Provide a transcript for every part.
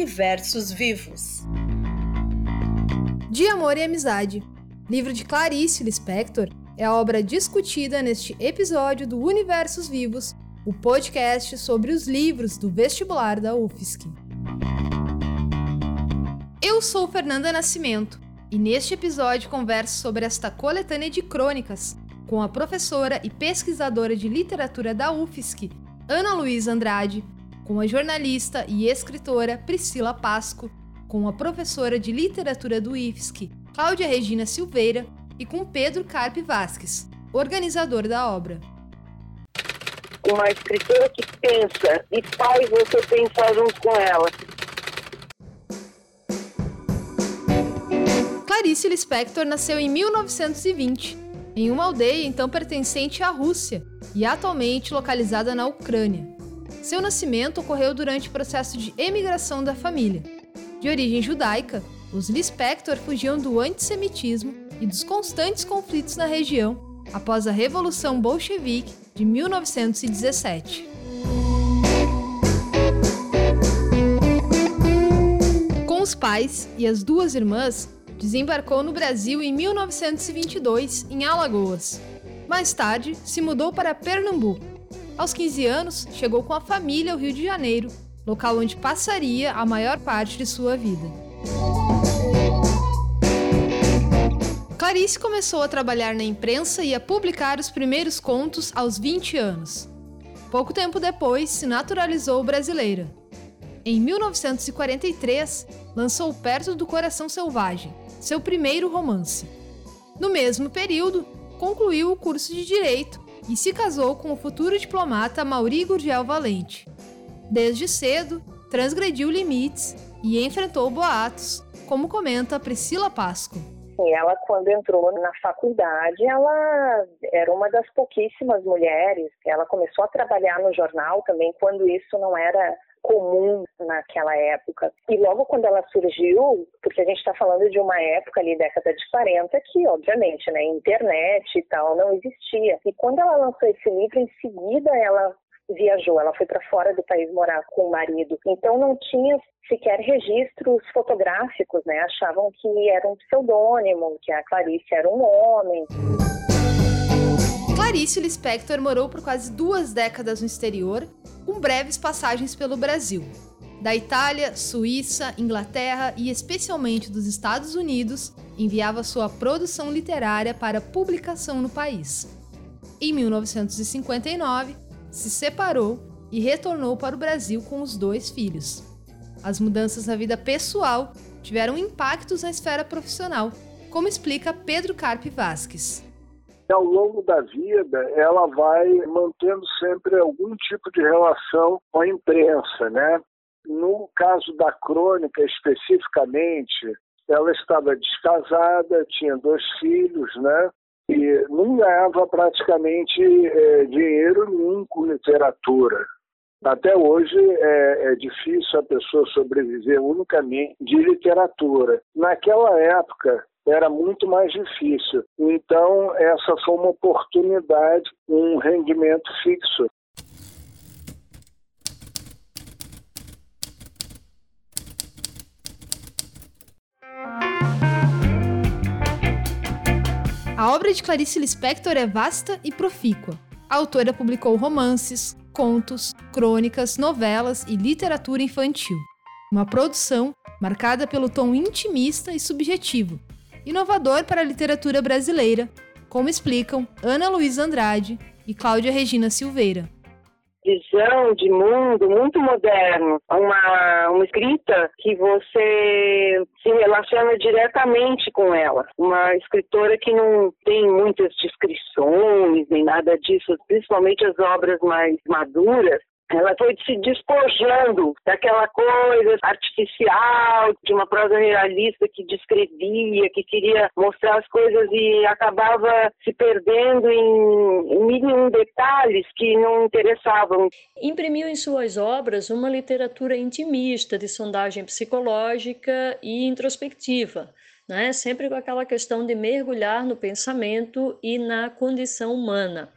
Universos Vivos. De Amor e Amizade, livro de Clarice Lispector, é a obra discutida neste episódio do Universos Vivos, o podcast sobre os livros do vestibular da UFSC. Eu sou Fernanda Nascimento e neste episódio converso sobre esta coletânea de crônicas com a professora e pesquisadora de literatura da UFSC, Ana Luísa Andrade, com a jornalista e escritora Priscila Pasco, com a professora de literatura do IFSC, Cláudia Regina Silveira, e com Pedro Carpe Vasques, organizador da obra. Uma escritora que pensa e faz você pensar junto com ela. Clarice Lispector nasceu em 1920, em uma aldeia então pertencente à Rússia e atualmente localizada na Ucrânia. Seu nascimento ocorreu durante o processo de emigração da família. De origem judaica, os Lispector fugiam do antissemitismo e dos constantes conflitos na região após a Revolução Bolchevique de 1917. Com os pais e as duas irmãs, desembarcou no Brasil em 1922, em Alagoas. Mais tarde, se mudou para Pernambuco aos 15 anos, chegou com a família ao Rio de Janeiro, local onde passaria a maior parte de sua vida. Clarice começou a trabalhar na imprensa e a publicar os primeiros contos aos 20 anos. Pouco tempo depois, se naturalizou brasileira. Em 1943, lançou Perto do Coração Selvagem, seu primeiro romance. No mesmo período, concluiu o curso de Direito e se casou com o futuro diplomata Mauri Gurgel Valente. Desde cedo, transgrediu limites e enfrentou boatos, como comenta Priscila Pasco. Ela, quando entrou na faculdade, ela era uma das pouquíssimas mulheres. Ela começou a trabalhar no jornal também, quando isso não era comum naquela época. E logo quando ela surgiu, porque a gente está falando de uma época ali, década de 40, que obviamente, né, internet e tal não existia. E quando ela lançou esse livro, em seguida ela viajou, ela foi para fora do país morar com o marido. Então não tinha sequer registros fotográficos, né? Achavam que era um pseudônimo, que a Clarice era um homem. Clarice Lispector morou por quase duas décadas no exterior, com breves passagens pelo Brasil. Da Itália, Suíça, Inglaterra e especialmente dos Estados Unidos, enviava sua produção literária para publicação no país. Em 1959, se separou e retornou para o Brasil com os dois filhos. As mudanças na vida pessoal tiveram impactos na esfera profissional, como explica Pedro Carpe Vasques ao longo da vida, ela vai mantendo sempre algum tipo de relação com a imprensa, né? No caso da crônica especificamente, ela estava descasada, tinha dois filhos, né? E não ganhava praticamente é, dinheiro nenhum com literatura. Até hoje é, é, difícil a pessoa sobreviver unicamente de literatura. Naquela época, era muito mais difícil. Então, essa foi uma oportunidade, um rendimento fixo. A obra de Clarice Lispector é vasta e profícua. A autora publicou romances, contos, crônicas, novelas e literatura infantil. Uma produção marcada pelo tom intimista e subjetivo, inovador para a literatura brasileira, como explicam Ana Luísa Andrade e Cláudia Regina Silveira. Visão de mundo muito moderno, uma, uma escrita que você se relaciona diretamente com ela. Uma escritora que não tem muitas descrições nem nada disso, principalmente as obras mais maduras, ela foi se despojando daquela coisa artificial, de uma prosa realista que descrevia, que queria mostrar as coisas e acabava se perdendo em, mil e um detalhes que não interessavam. Imprimiu em suas obras uma literatura intimista, de sondagem psicológica e introspectiva. Né? Sempre com aquela questão de mergulhar no pensamento e na condição humana.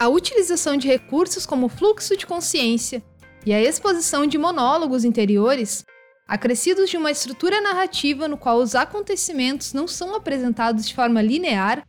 A utilização de recursos como fluxo de consciência, e a exposição de monólogos interiores, acrescidos de uma estrutura narrativa no qual os acontecimentos não são apresentados de forma linear,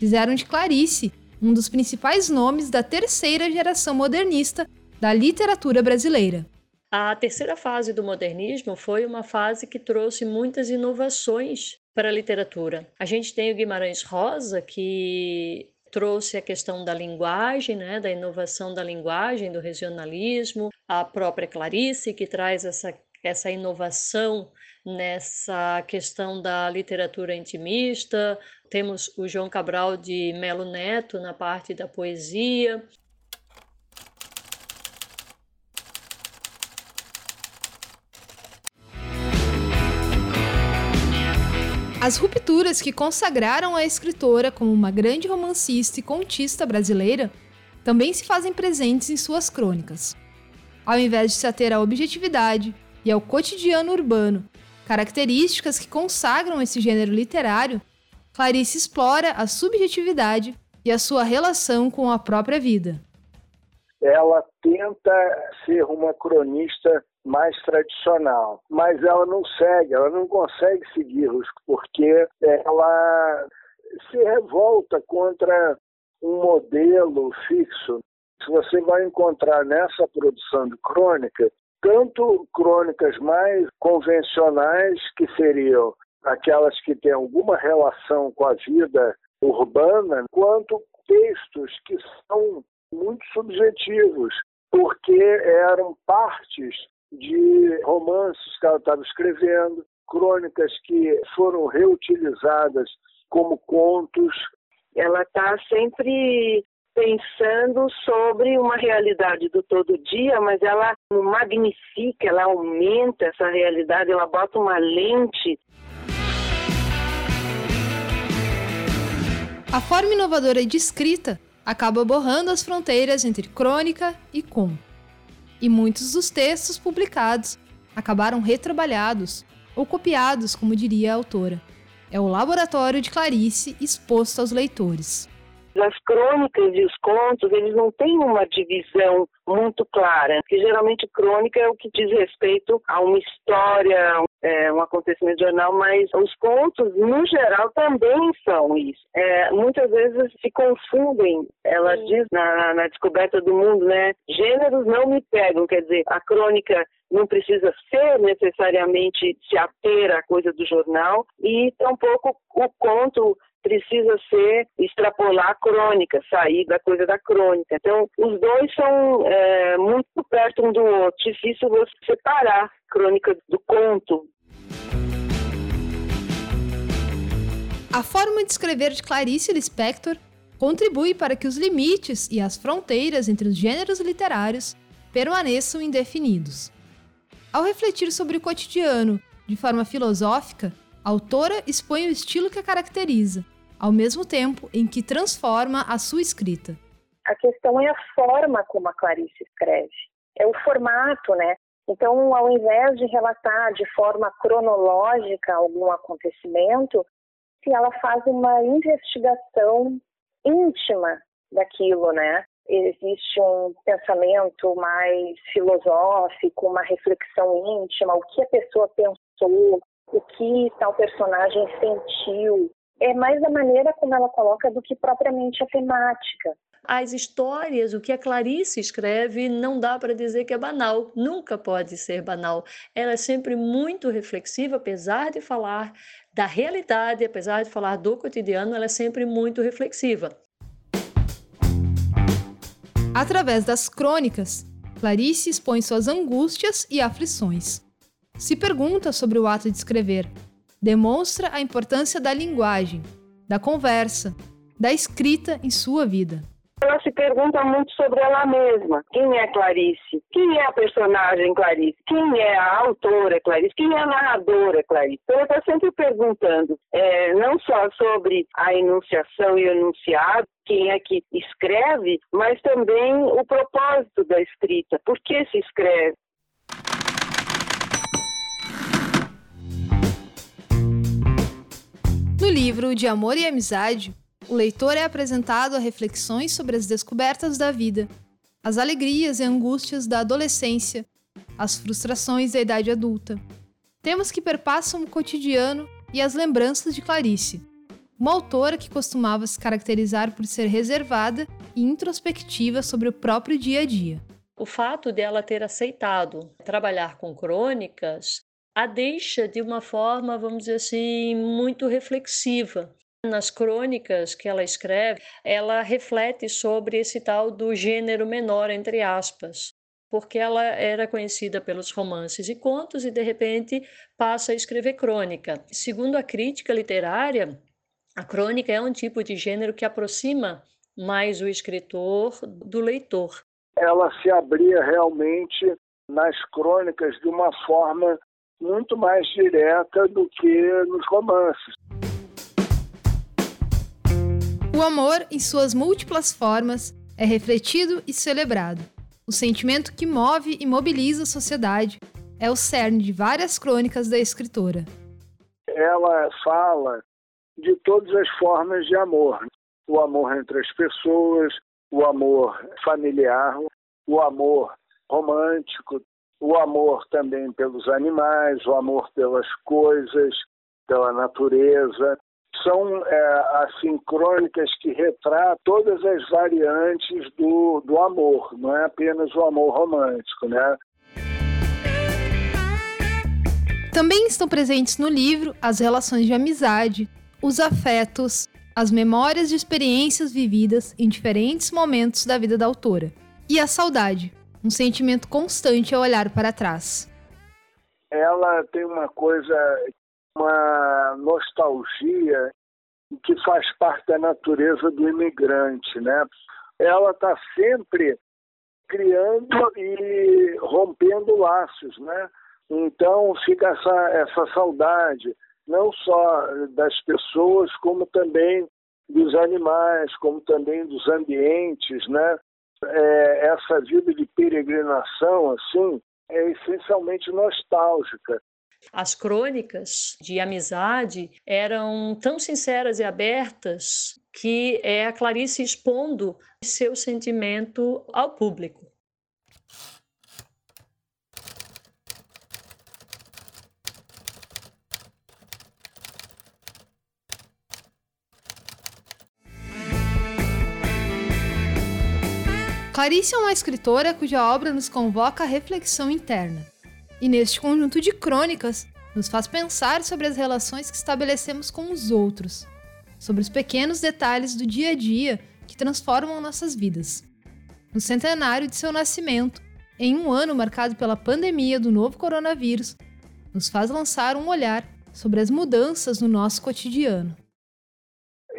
fizeram de Clarice um dos principais nomes da terceira geração modernista da literatura brasileira. A terceira fase do modernismo foi uma fase que trouxe muitas inovações para a literatura. A gente tem o Guimarães Rosa, que trouxe a questão da linguagem, né, da inovação da linguagem, do regionalismo, a própria Clarice, que traz essa, essa inovação nessa questão da literatura intimista. Temos o João Cabral de Melo Neto na parte da poesia. As rupturas que consagraram a escritora como uma grande romancista e contista brasileira também se fazem presentes em suas crônicas. Ao invés de se ater à objetividade e ao cotidiano urbano, características que consagram esse gênero literário, Clarice explora a subjetividade e a sua relação com a própria vida. Ela tenta ser uma cronista mais tradicional, mas ela não segue, ela não consegue segui-los porque ela se revolta contra um modelo fixo. Se você vai encontrar nessa produção de crônica, tanto crônicas mais convencionais, que seriam aquelas que têm alguma relação com a vida urbana, quanto textos que são muito subjetivos, porque eram partes de romances que ela estava escrevendo, crônicas que foram reutilizadas como contos. Ela está sempre pensando sobre uma realidade do todo dia, mas ela magnifica, ela aumenta essa realidade, ela bota uma lente. A forma inovadora de escrita acaba borrando as fronteiras entre crônica e conto e muitos dos textos publicados acabaram retrabalhados ou copiados, como diria a autora. É o laboratório de Clarice exposto aos leitores. As crônicas e os contos, eles não têm uma divisão muito clara, porque geralmente crônica é o que diz respeito a uma história, é, um acontecimento jornal, mas os contos, no geral, também são isso. É, muitas vezes se confundem. Ela Sim. diz na, na descoberta do mundo, né? Gêneros não me pegam, quer dizer, a crônica não precisa ser necessariamente se ater à coisa do jornal e tampouco o conto precisa ser extrapolar a crônica, sair da coisa da crônica. Então, os dois são é, muito perto um do outro. Difícil você separar crônica do conto. A forma de escrever de Clarice Lispector contribui para que os limites e as fronteiras entre os gêneros literários permaneçam indefinidos. Ao refletir sobre o cotidiano de forma filosófica, a autora expõe o estilo que a caracteriza, ao mesmo tempo em que transforma a sua escrita. A questão é a forma como a Clarice escreve, é o formato, né? Então, ao invés de relatar de forma cronológica algum acontecimento, se ela faz uma investigação íntima daquilo, né? Existe um pensamento mais filosófico, uma reflexão íntima, o que a pessoa pensou, o que tal personagem sentiu, é mais a maneira como ela coloca do que propriamente a temática. As histórias, o que a Clarice escreve, não dá para dizer que é banal, nunca pode ser banal. Ela é sempre muito reflexiva, apesar de falar da realidade, apesar de falar do cotidiano, ela é sempre muito reflexiva. Através das crônicas, Clarice expõe suas angústias e aflições. Se pergunta sobre o ato de escrever, demonstra a importância da linguagem, da conversa, da escrita em sua vida. Ela se pergunta muito sobre ela mesma. Quem é Clarice? Quem é a personagem Clarice? Quem é a autora Clarice? Quem é a narradora Clarice? Então, ela está sempre perguntando, é, não só sobre a enunciação e o enunciado, quem é que escreve, mas também o propósito da escrita. Por que se escreve? No livro De Amor e Amizade, o leitor é apresentado a reflexões sobre as descobertas da vida, as alegrias e angústias da adolescência, as frustrações da idade adulta. Temas que perpassam o cotidiano e as lembranças de Clarice, uma autora que costumava se caracterizar por ser reservada e introspectiva sobre o próprio dia a dia. O fato dela ter aceitado trabalhar com crônicas a deixa de uma forma, vamos dizer assim, muito reflexiva. Nas crônicas que ela escreve, ela reflete sobre esse tal do gênero menor, entre aspas, porque ela era conhecida pelos romances e contos e, de repente, passa a escrever crônica. Segundo a crítica literária, a crônica é um tipo de gênero que aproxima mais o escritor do leitor. Ela se abria realmente nas crônicas de uma forma muito mais direta do que nos romances. O amor, em suas múltiplas formas, é refletido e celebrado. O sentimento que move e mobiliza a sociedade é o cerne de várias crônicas da escritora. Ela fala de todas as formas de amor: o amor entre as pessoas, o amor familiar, o amor romântico, o amor também pelos animais, o amor pelas coisas, pela natureza são é, assim crônicas que retratam todas as variantes do, do amor, não é apenas o amor romântico, né? Também estão presentes no livro as relações de amizade, os afetos, as memórias de experiências vividas em diferentes momentos da vida da autora, e a saudade, um sentimento constante ao olhar para trás. Ela tem uma coisa uma nostalgia que faz parte da natureza do imigrante, né? Ela está sempre criando e rompendo laços, né? Então fica essa, essa saudade, não só das pessoas, como também dos animais, como também dos ambientes, né? É, essa vida de peregrinação, assim, é essencialmente nostálgica. As crônicas de amizade eram tão sinceras e abertas que é a Clarice expondo seu sentimento ao público. Clarice é uma escritora cuja obra nos convoca à reflexão interna e neste conjunto de crônicas nos faz pensar sobre as relações que estabelecemos com os outros, sobre os pequenos detalhes do dia a dia que transformam nossas vidas. No centenário de seu nascimento, em um ano marcado pela pandemia do novo coronavírus, nos faz lançar um olhar sobre as mudanças no nosso cotidiano.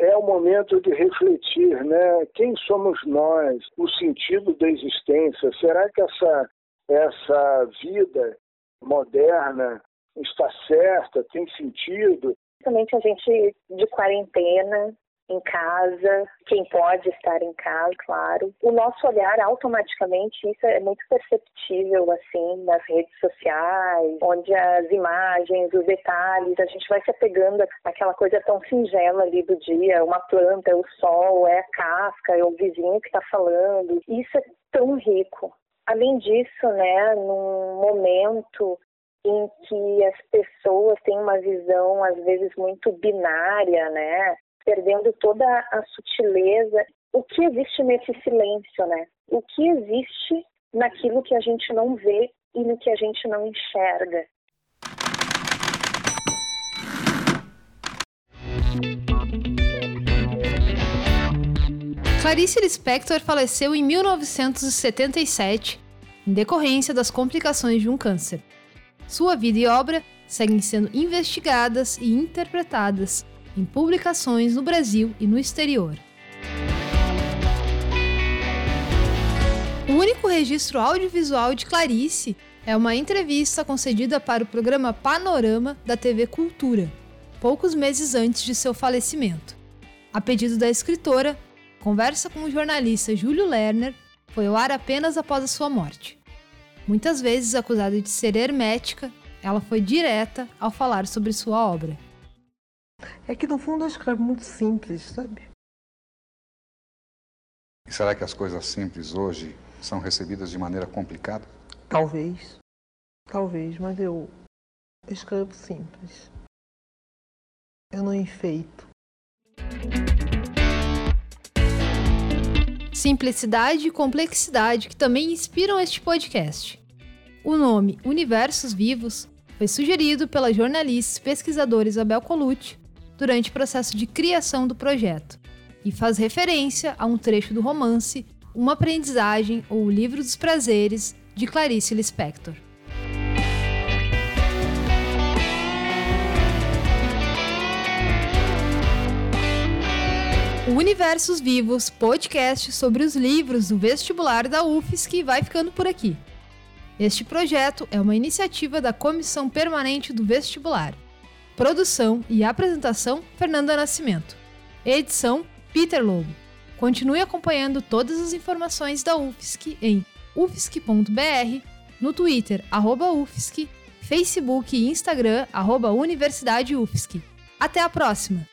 É o momento de refletir, né? Quem somos nós? O sentido da existência? Será que essa essa vida moderna está certa, tem sentido. Principalmente a gente de quarentena, em casa, quem pode estar em casa, claro. O nosso olhar automaticamente, isso é muito perceptível assim nas redes sociais, onde as imagens, os detalhes, a gente vai se apegando àquela coisa tão singela ali do dia, uma planta, o sol, é a casca, é o vizinho que está falando. Isso é tão rico. Além disso, né, num momento em que as pessoas têm uma visão às vezes muito binária, né, perdendo toda a sutileza, o que existe nesse silêncio, né? O que existe naquilo que a gente não vê e no que a gente não enxerga. Clarice Lispector faleceu em 1977 em decorrência das complicações de um câncer. Sua vida e obra seguem sendo investigadas e interpretadas em publicações no Brasil e no exterior. O único registro audiovisual de Clarice é uma entrevista concedida para o programa Panorama da TV Cultura, poucos meses antes de seu falecimento. A pedido da escritora, conversa com o jornalista Júlio Lerner foi ao ar apenas após a sua morte. Muitas vezes acusada de ser hermética, ela foi direta ao falar sobre sua obra. É que no fundo eu escrevo muito simples, sabe? será que as coisas simples hoje são recebidas de maneira complicada? Talvez. Talvez, mas eu escrevo simples. Eu não enfeito. Simplicidade e complexidade que também inspiram este podcast. O nome Universos Vivos foi sugerido pela jornalista e pesquisadora Isabel Colucci durante o processo de criação do projeto e faz referência a um trecho do romance Uma Aprendizagem ou O Livro dos Prazeres, de Clarice Lispector. O Universos Vivos, podcast sobre os livros do vestibular da UFSC, vai ficando por aqui. Este projeto é uma iniciativa da Comissão Permanente do Vestibular. Produção e apresentação: Fernanda Nascimento. Edição: Peter Lobo. Continue acompanhando todas as informações da UFSC em ufsc.br, no Twitter, UFSC, Facebook e Instagram, arroba Universidade UFSC. Até a próxima!